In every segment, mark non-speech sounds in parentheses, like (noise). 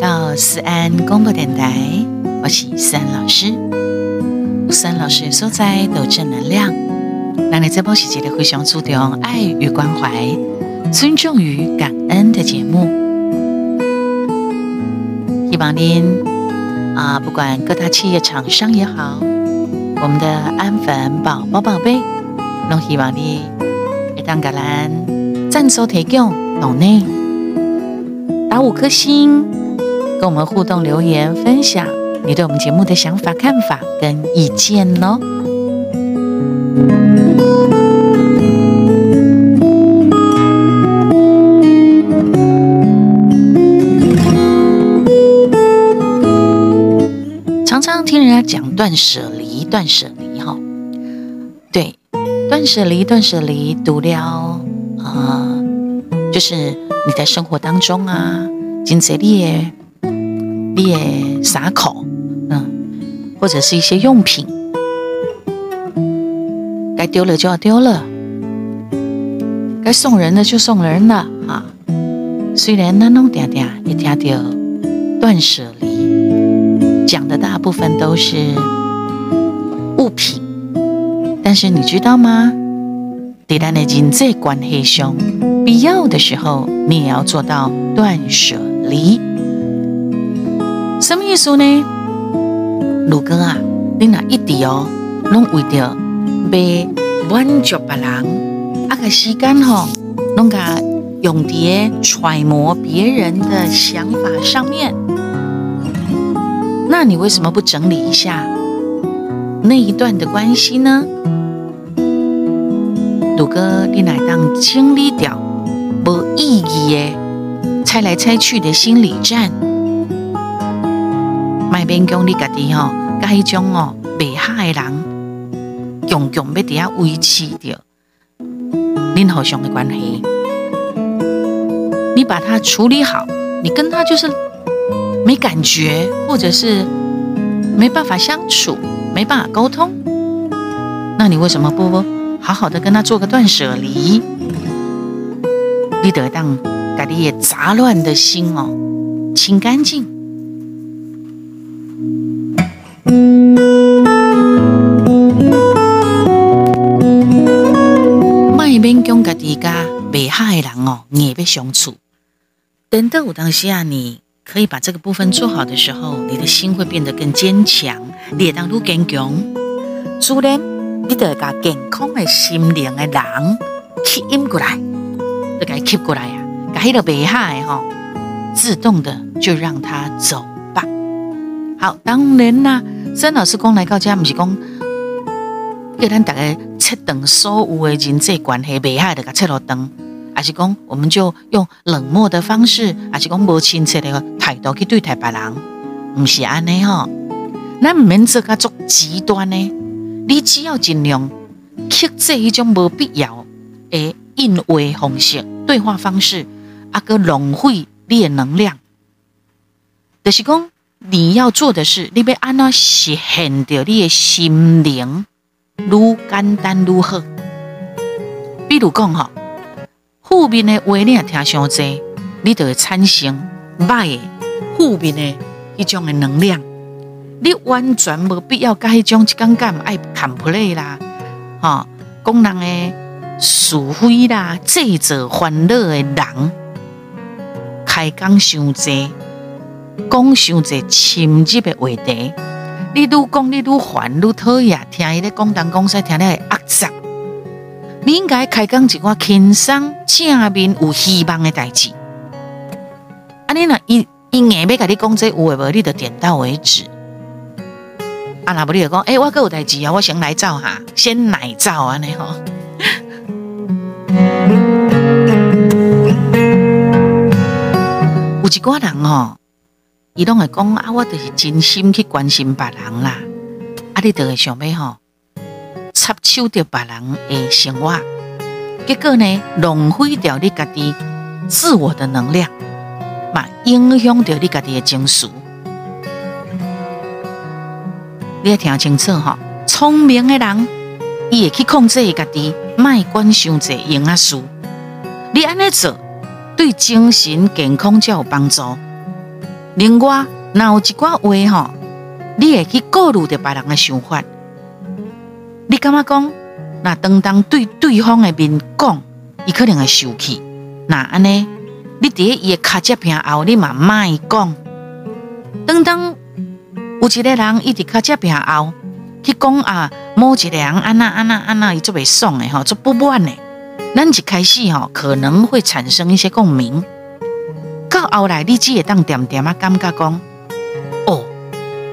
到思安广播电台，我是思安老师。思安老师所在都正能量，那你这波喜节的非常注重爱与关怀、尊重与感恩的节目。希望您啊，不管各大企业厂商也好，我们的安粉宝宝宝贝，都希望你一当格兰赞助提供懂内打五颗星。跟我们互动留言，分享你对我们节目的想法、看法跟意见哦。常常听人家讲断舍离，断舍离哈，对，断舍离，断舍离，读了啊，就是你在生活当中啊，经济力。列撒口，嗯，或者是一些用品，该丢了就要丢了，该送人的就送人了啊。虽然那弄点点一听到断舍离，讲的大部分都是物品，但是你知道吗？在咱的人际关系上，必要的时候，你也要做到断舍离。什么意思呢？鲁哥啊，你那一直哦，拢为着被满足别人，啊个时间吼，拢甲用伫揣摩别人的想法上面。那你为什么不整理一下那一段的关系呢？鲁哥，你乃当清理掉无意义的猜来猜去的心理战。卖免讲你家己吼，甲迄种哦袂好的人，强强要伫遐维持着恁互相的关系。你把它处理好，你跟他就是没感觉，或者是没办法相处，没办法沟通。那你为什么不好好的跟他做个断舍离？你得当家己杂乱的心哦清干净。卖勉强家己家未好的人哦，硬要相处。等到有当时啊，你可以把这个部分做好的时候，你的心会变得更坚强，你也当愈坚强。自然，你得把健康的心灵的人吸引过来，就给吸过来呀，把迄个未好的吼，自动的就让他走吧。好，当然啦。曾老师讲来到家，不是讲叫咱大家切断所有的人际关系，袂害的甲切落断，还是讲我们就用冷漠的方式，还是讲无亲切的态度去对待别人，不是安尼吼。咱唔免做甲足极端呢，你只要尽量克制一种无必要的应对方式、对话方式，啊个浪费你的能量，就是讲。你要做的是，你要安怎实现着你的心灵，愈简单愈好。比如讲吼，负面的话你也听伤多，你就会产生歹的负面的一种的能量。你完全无必要甲迄种一感觉爱看不累啦，吼，讲人的是非啦，制造烦恼的人，开讲伤多。讲伤多深入的话题，你愈讲你愈烦愈讨厌，听伊咧讲东讲西，听了会恶杂。你应该开讲一寡轻松、正面有希望的代志。啊，你若伊伊硬要甲你讲这有诶无，你就点到为止。啊，那无你就讲，诶，我阁有代志啊，我先来走哈，先来走安尼吼。(laughs) 有一寡人吼。伊拢会讲啊，我就是真心去关心别人啦。啊，你就会想要吼插手着别人的生活，结果呢，浪费掉你家己自我的能量，嘛影响着你家己的情绪。你要听清楚吼，聪明的人，伊会去控制伊家己，卖管伤济用啊事。你安尼做，对精神健康才有帮助。另外，那有一寡话吼，你会去顾虑着别人的想法。你感觉讲，那当当对对方的面讲，伊可能会生气。那安尼，你伫伊的卡接片后，你嘛莫讲。当当有一个人伊伫卡接片后去讲啊，某一个人安那安那安那，伊做袂爽的吼，做不满的。咱一开始吼，可能会产生一些共鸣。到后来，你只会当点点啊，感觉讲，哦，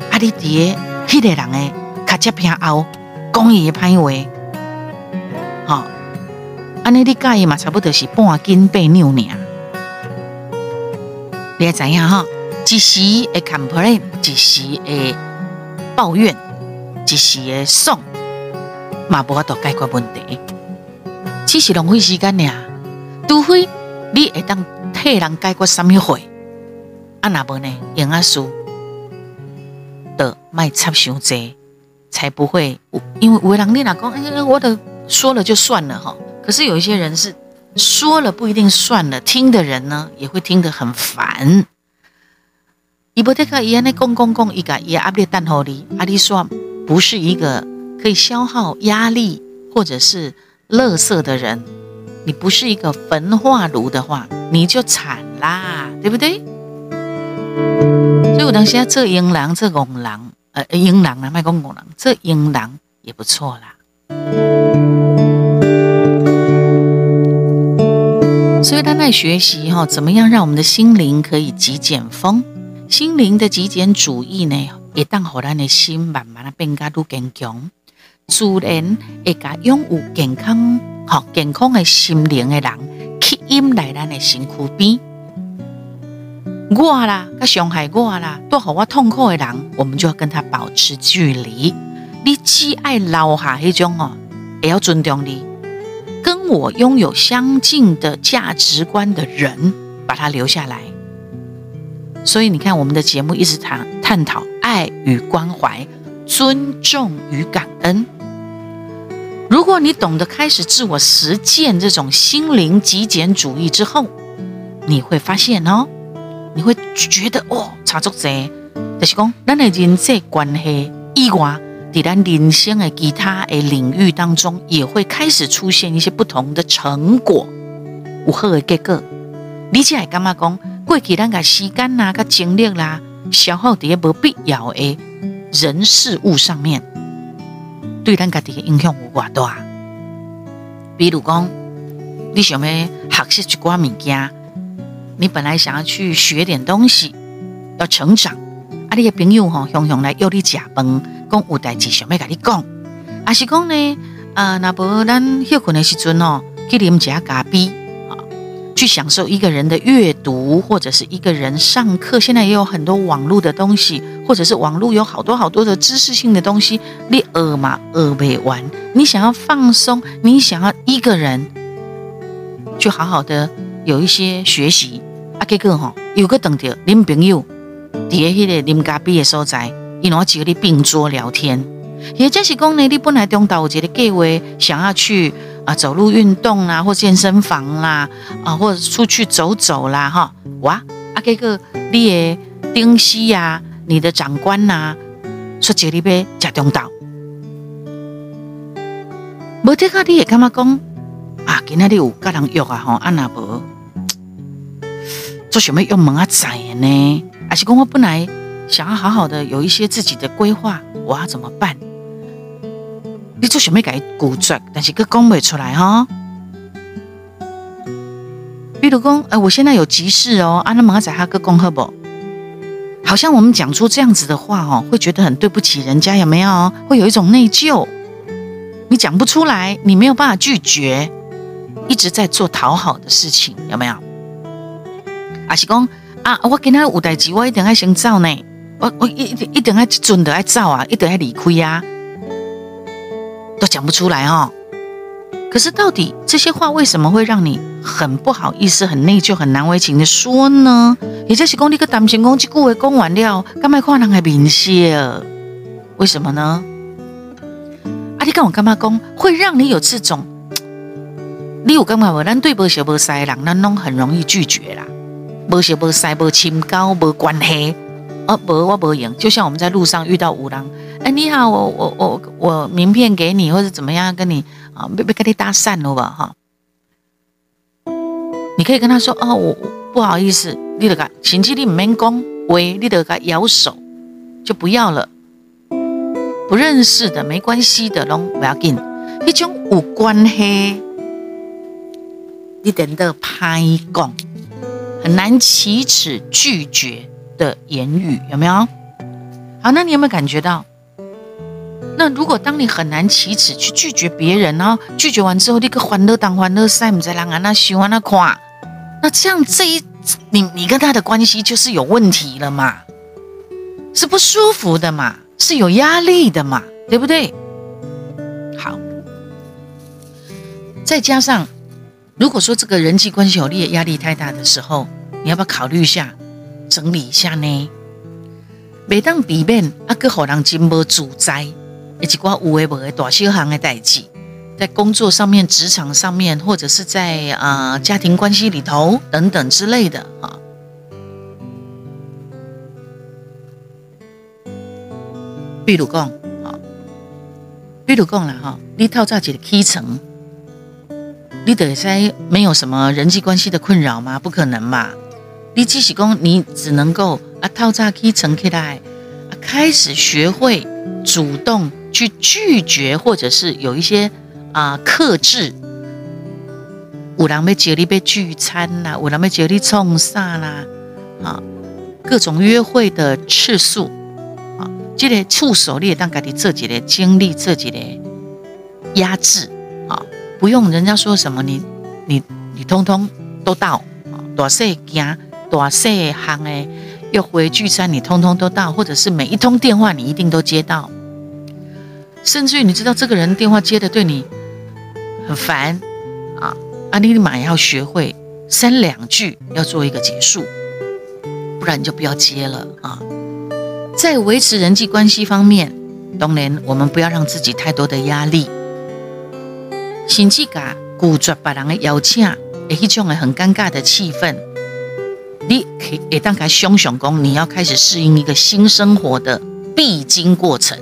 啊，你伫个迄个人诶卡接片后讲伊诶歹话，吼，安尼你介意嘛？差不多是半斤八两尔。你会知影吼？一时会 complain，一时会抱怨，一时会爽，嘛无法度解决问题。只是浪费时间俩，除非你会当替人解决什么会，啊那无呢？用阿叔的卖插伤济，才不会。因为有人你若讲，哎，我的说了就算了哈。可是有一些人是说了不一定算了，听的人呢也会听得很烦。伊不得个伊安尼讲讲讲，伊个伊压力蛋好哩，阿你说不是一个可以消耗压力或者是。乐色的人，你不是一个焚化炉的话，你就惨啦，对不对？所以我当时这英狼，这公狼，呃，英狼啊，卖公公狼，这英狼也不错啦。所以他在学习哈，怎么样让我们的心灵可以极简风？心灵的极简主义呢，也当好咱的心慢慢的变加愈坚强。自然会甲拥有健康、好健康的心灵的人吸引来咱的身躯边。我啦，甲伤害我啦，都互我痛苦的人，我们就要跟他保持距离。你只爱留下迄种哦，也要尊重你，跟我拥有相近的价值观的人，把他留下来。所以你看，我们的节目一直谈探讨爱与关怀、尊重与感恩。如果你懂得开始自我实践这种心灵极简主义之后，你会发现哦，你会觉得哦，差足多。就是讲，咱的人际关系以外，在咱人生的其他的领域当中，也会开始出现一些不同的成果，有好的结果。你才会感觉讲，过去咱个时间啦、个精力啦，消耗在无必要的人事物上面。对咱家己的影响有偌大？比如讲，你想要学习一寡物件，你本来想要去学点东西，要成长。啊，你的朋友吼，常常来约你食饭，讲有代志想要甲你讲。啊，是讲呢，啊，那无咱休困的时阵哦，去啉一下咖啡。去享受一个人的阅读，或者是一个人上课。现在也有很多网络的东西，或者是网络有好多好多的知识性的东西。你饿嘛饿不完，你想要放松，你想要一个人，去好好的有一些学习。啊，结果吼，有个等着恁朋友，伫个迄个啉咖啡的所在，伊拿几个你并桌聊天。也就是讲呢，你本来中岛有一个计划，想要去。啊，走路运动啦，或健身房啦，啊，或者出去走走啦，哈，哇，啊，这个你的丁西呀，你的长官呐，说这里边吃中岛，无听下你也感觉讲啊，今天你有个人约啊，吼，啊那无 (tsk) 做什么要问啊仔呢？还是讲我本来想要好好的有一些自己的规划，我要怎么办？你做什么改古拽，但是佮讲不出来哈。比如讲，哎，我现在有急事哦，啊，那马仔哈个讲好不？好像我们讲出这样子的话哦，会觉得很对不起人家，有没有？会有一种内疚。你讲不出来，你没有办法拒绝，一直在做讨好的事情，有没有？还是讲啊，我今他有代志，我一定要先走呢，我我一一定要准的要走啊，一定要离开啊。都讲不出来哦。可是到底这些话为什么会让你很不好意思、很内疚、很难为情的说呢？也就是讲，你个担心讲这句话讲完了，干嘛看人还面笑？为什么呢？啊，你跟我干嘛讲，会让你有这种，你有干嘛无？咱对不熟无识的人，咱拢很容易拒绝啦。不熟无识、无亲交、无关系，哦，不，我不赢。就像我们在路上遇到五郎，哎，你好，我我我我名片给你，或者怎么样跟你啊，别别跟你搭讪了吧，哈。你可以跟他说，哦，我不好意思，你得个行迹你唔免讲，喂，你得个摇手，就不要了。不认识的没关系的，拢不要紧。一种有关系，你等的拍讲，很难启齿拒绝的言语，有没有？好，那你有没有感觉到？那如果当你很难启齿去拒绝别人呢？拒绝完之后，立刻欢乐当欢乐赛，唔知人啊那喜欢那夸，那这样这一你你跟他的关系就是有问题了嘛？是不舒服的嘛？是有压力的嘛？对不对？好。再加上，如果说这个人际关系有力压力太大的时候，你要不要考虑一下，整理一下呢？每当避免啊，个好人真无主宰，一寡有诶无诶大小行的代志，在工作上面、职场上面，或者是在啊家庭关系里头等等之类的啊。比如讲，啊，比如讲了哈，你套早几个基层。你得在没有什么人际关系的困扰吗？不可能嘛！你即使讲，你只能够啊套扎可以成起来，开始学会主动去拒绝，或者是有一些啊克制。有人要叫你被聚餐啦，有人要叫你冲啥啦，啊，各种约会的次数啊，这个触手你也当家己做几个经历，自己的压制啊。不用人家说什么，你你你通通都到啊！多些行，多些行诶，约会聚餐你通通都到，或者是每一通电话你一定都接到，甚至于你知道这个人电话接的对你很烦啊，啊，你立马要学会三两句要做一个结束，不然你就不要接了啊！在维持人际关系方面，当然我们不要让自己太多的压力。甚至甲拒绝别人的邀请，诶，迄种很尴尬的气氛，你可以当开想想讲，你要开始适应一个新生活的必经过程。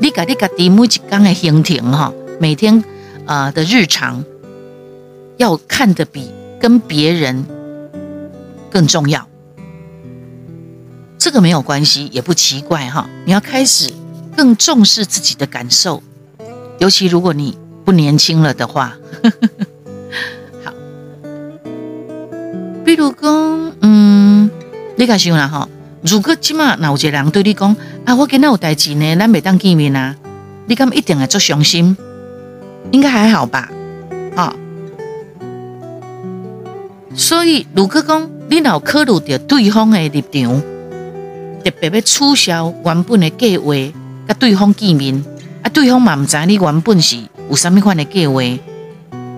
你家你家己每一天的行程哈，每天啊的日常，要看得比跟别人更重要。这个没有关系，也不奇怪哈。你要开始更重视自己的感受，尤其如果你。不年轻了的话，好，比如讲，嗯，你看想啦哈，如果今嘛，那有一个人对你讲啊，我今日有代志呢，咱未当见面啊，你敢一定会做伤心？应该还好吧？啊，所以如果讲你若考虑到对方的立场，特别要取消原本的计划，跟对方见面，啊，对方嘛唔知你原本是。有什么款的计划？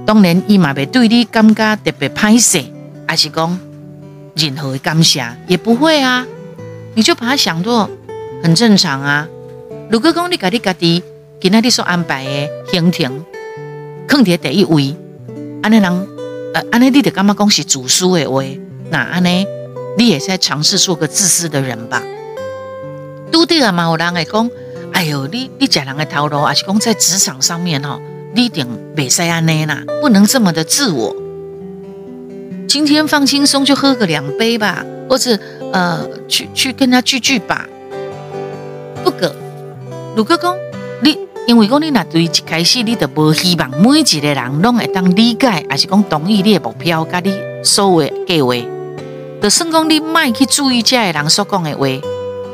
当然，伊嘛袂对你感觉特别歹势，还是讲任何的感谢也不会啊。你就把它想作很正常啊。如果讲你家己家己今仔日所安排的行程，放伫第一位，安尼人呃，安尼你得感觉讲是自私的话，那安尼你也在尝试做个自私的人吧。拄对啊嘛，有人会讲。哎呦，你你假人的头路，还是讲在职场上面哈，你一定袂使安尼啦，不能这么的自我。今天放轻松，就喝个两杯吧，或者呃，去去跟他聚聚吧。不过，如果讲你，因为讲你那对一开始你都无希望每一个人拢会当理解，还是讲同意你的目标，甲你所谓的计划，就算讲你卖去注意这个人所讲的话，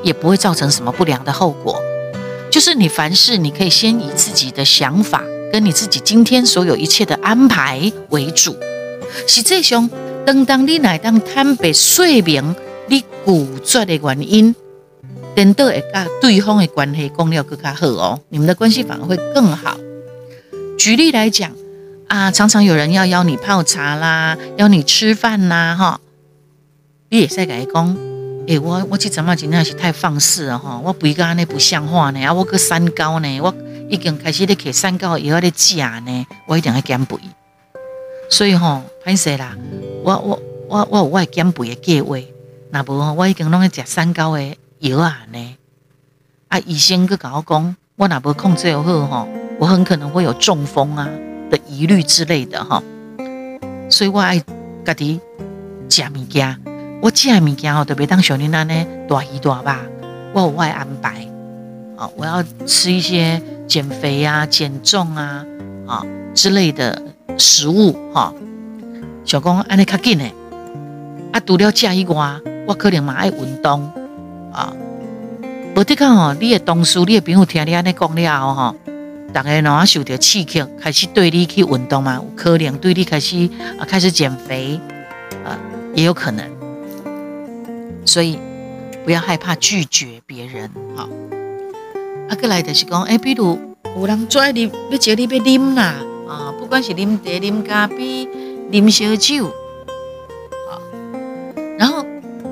也不会造成什么不良的后果。就是你凡事，你可以先以自己的想法跟你自己今天所有一切的安排为主。实际上，当当你来当坦白说明你拒绝的原因，等到会甲对方的关系讲了更加好哦，你们的关系反而会更好。举例来讲啊，常常有人要邀你泡茶啦，邀你吃饭啦，哈，你也在改讲。诶，我我去怎么今天是太放肆了哈！我肥个安尼不像话呢，啊，我个三高呢，我已经开始咧摕三高以后咧食呢，我一定要减肥。所以吼，歹势啦，我我我我有我减肥的计划，那无我已经拢咧食三高的药啊呢？啊，医生个跟我讲，我若无控制好吼，我很可能会有中风啊的疑虑之类的哈。所以我爱家己食物件，我食物件吼，特别当小囡仔呢，大鱼大肉，我有爱安排。啊，我要吃一些减肥啊、减重啊、啊之类的食物哈。小讲安尼较紧诶，啊，除了食以外，我可能嘛爱运动啊。无得讲哦，你的同事、你的朋友听你安尼讲了后吼，大家若受到刺激，开始对你去运动嘛，有可能对你开始啊开始减肥啊，也有可能。所以不要害怕拒绝别人，哈。啊，过来就是讲，哎，比如有人拽你，要叫你要啉啦，管是啉茶、啉咖啡、啉烧酒，啊，然后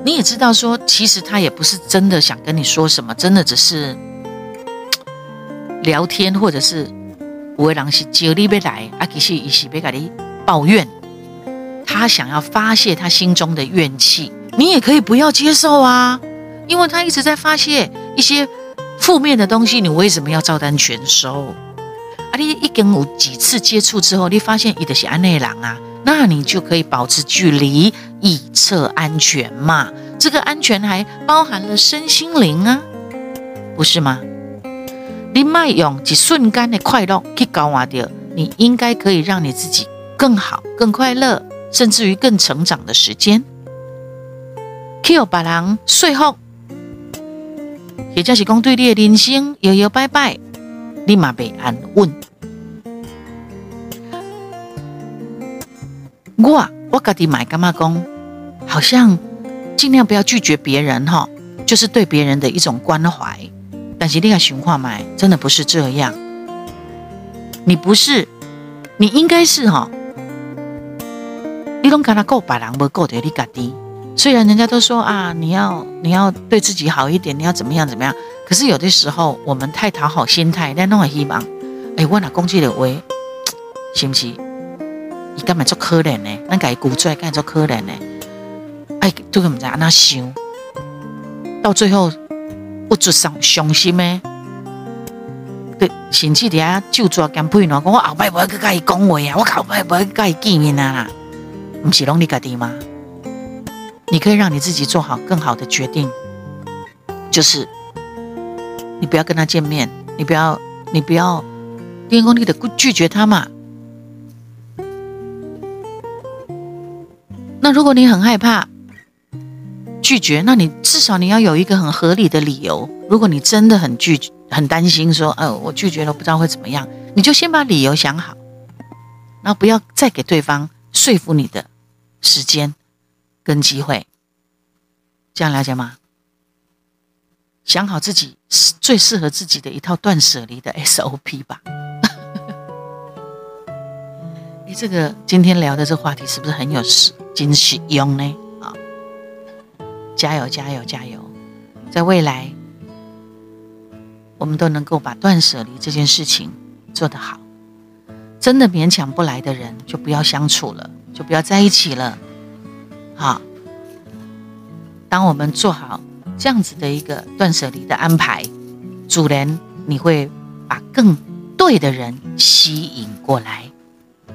你也知道说，其实他也不是真的想跟你说什么，真的只是聊天，或者是有的人是叫你要来，啊，其实伊是要跟你抱怨，他想要发泄他心中的怨气，你也可以不要接受啊，因为他一直在发泄一些。负面的东西，你为什么要照单全收？你一跟我几次接触之后，你发现你的是安内狼啊，那你就可以保持距离，以测安全嘛。这个安全还包含了身心灵啊，不是吗？你卖用一瞬间的快乐去搞完掉，你应该可以让你自己更好、更快乐，甚至于更成长的时间。Q 把人说服。也就是讲，对你的人生摇摇摆摆，你嘛被安稳。我我家己买干嘛讲，好像尽量不要拒绝别人哈，就是对别人的一种关怀。但是你个情况买真的不是这样，你不是，你应该是哈，你拢跟他够别人，无够着你家己。虽然人家都说啊，你要你要对自己好一点，你要怎么样怎么样，可是有的时候我们太讨好心态，那弄个希望，哎，我那攻击的话，(tsk) 是不是？你干嘛做可怜呢？那改鼓出来干做可怜呢？哎，都咁唔知安那想，到最后不做伤伤心咩？对，甚至底下就做减配喏，讲我后摆不要去跟伊讲话啊，我后摆不要跟伊见面啊，唔是拢你家己吗？你可以让你自己做好更好的决定，就是你不要跟他见面，你不要，你不要，练功力的拒绝他嘛。那如果你很害怕拒绝，那你至少你要有一个很合理的理由。如果你真的很拒很担心说，呃，我拒绝了不知道会怎么样，你就先把理由想好，然后不要再给对方说服你的时间。跟机会，这样了解吗？想好自己最适合自己的一套断舍离的 SOP 吧。(laughs) 你这个今天聊的这话题是不是很有实、惊喜用呢？啊，加油，加油，加油！在未来，我们都能够把断舍离这件事情做得好。真的勉强不来的人，就不要相处了，就不要在一起了。好，当我们做好这样子的一个断舍离的安排，主人你会把更对的人吸引过来，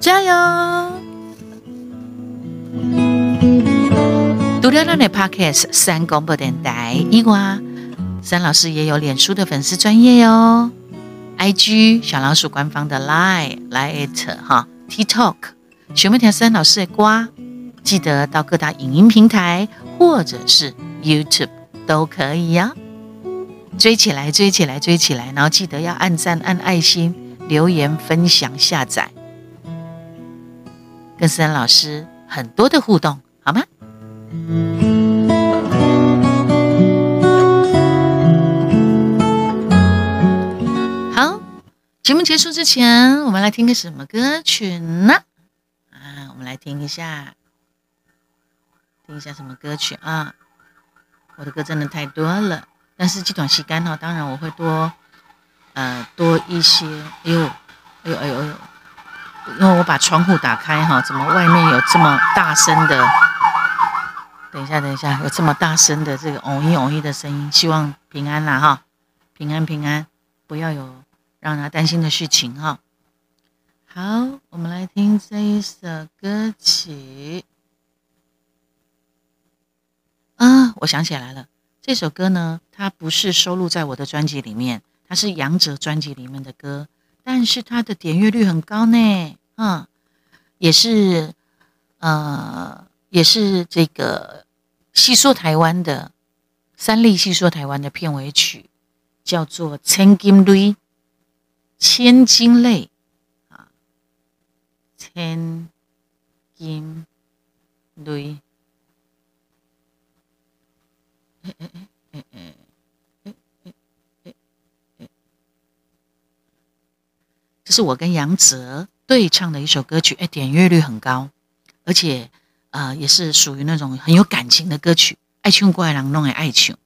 加油！独聊那的 Podcast 三广播电台，伊瓜三老师也有脸书的粉丝专业哟，IG 小老鼠官方的 Line Line 哈 TikTok，全部听三老师的瓜。记得到各大影音平台或者是 YouTube 都可以呀，追起来，追起来，追起来！然后记得要按赞、按爱心、留言、分享、下载，跟思恩老师很多的互动，好吗？好，节目结束之前，我们来听个什么歌曲呢？啊，我们来听一下。听一下什么歌曲啊？我的歌真的太多了，但是这段时间哈，当然我会多，呃，多一些。哎呦，哎呦，哎呦，哎呦！因为我把窗户打开哈，怎么外面有这么大声的等一下，等一下，有这么大声的这个“哦一哦一”的声音，希望平安啦哈，平安平安，不要有让他担心的事情哈。好，我们来听这一首歌曲。啊，我想起来了，这首歌呢，它不是收录在我的专辑里面，它是杨哲专辑里面的歌，但是它的点阅率很高呢，嗯，也是，呃，也是这个。细说台湾的三立细说台湾的片尾曲叫做《千金泪》，千金泪啊，千金泪。这是我跟杨泽对唱的一首歌曲，哎，点阅率很高，而且。呃，也是属于那种很有感情的歌曲，爱情过来人弄的爱情。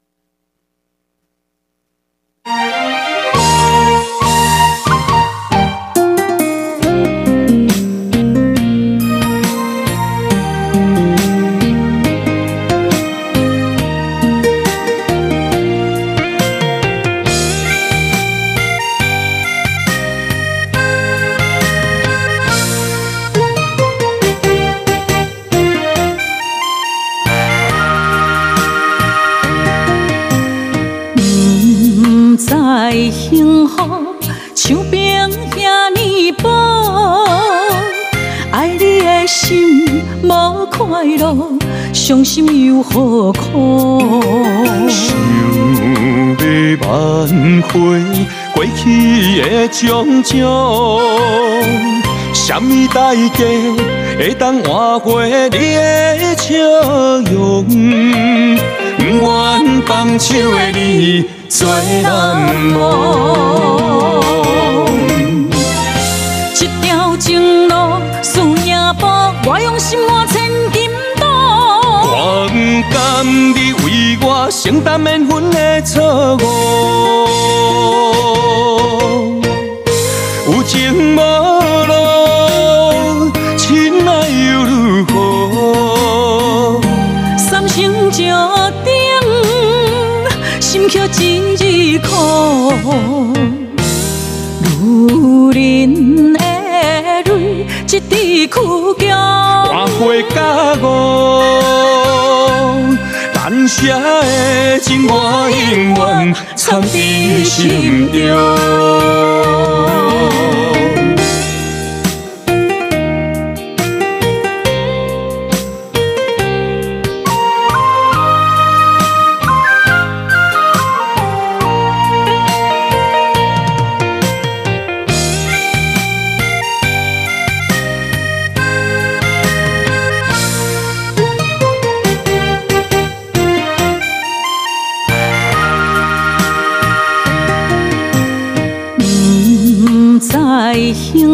伤心又何苦？想要挽回过去的种种，什么代价会当换回你的笑容？不愿放手的你。最难忘，一条情路输赢搏，我用心换。不甘你为我承担免分的错误，有情无路，亲爱又如何？三生石定，心却一。女人的泪，一滴苦叫。这的情，我永远藏在心中。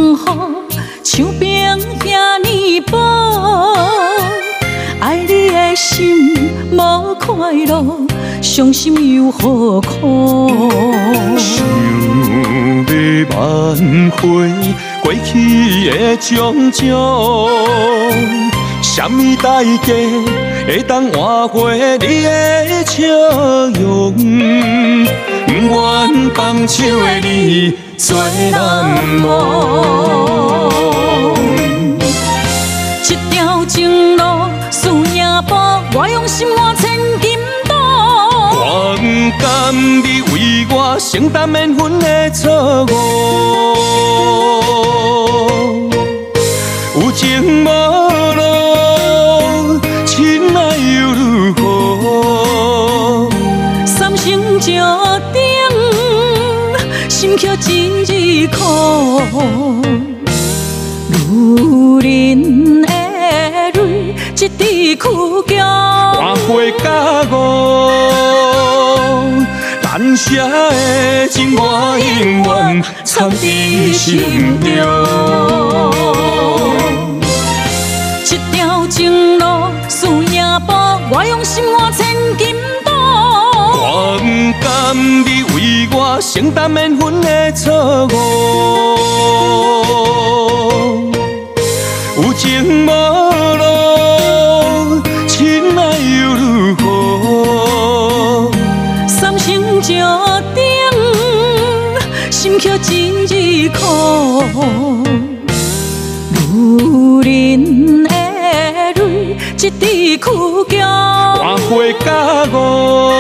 幸福像冰遐尼薄，爱你的心无快乐，伤心又何苦？想要挽回过去的种种，什么代价会当换回你的笑容？不愿放手的你。最难忘，一条情路输赢搏，我用心换千金刀。我不甘你为我承担缘分的错误，有情无路，苦，女人的泪，一滴苦叫。换回甲我，难舍的情，我永远藏在心中。一条情路输赢搏，我用心换千金甘你为我承担免分的错误？有情无路，亲爱又如何？三生石顶，心却一日苦。女人的泪，一滴苦酒，换回甲我。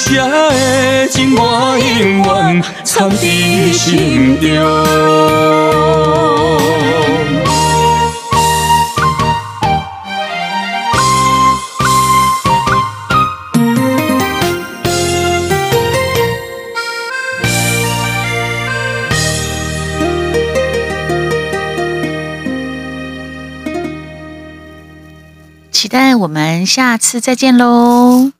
难舍的情我永远藏伫心中。期待我们下次再见喽！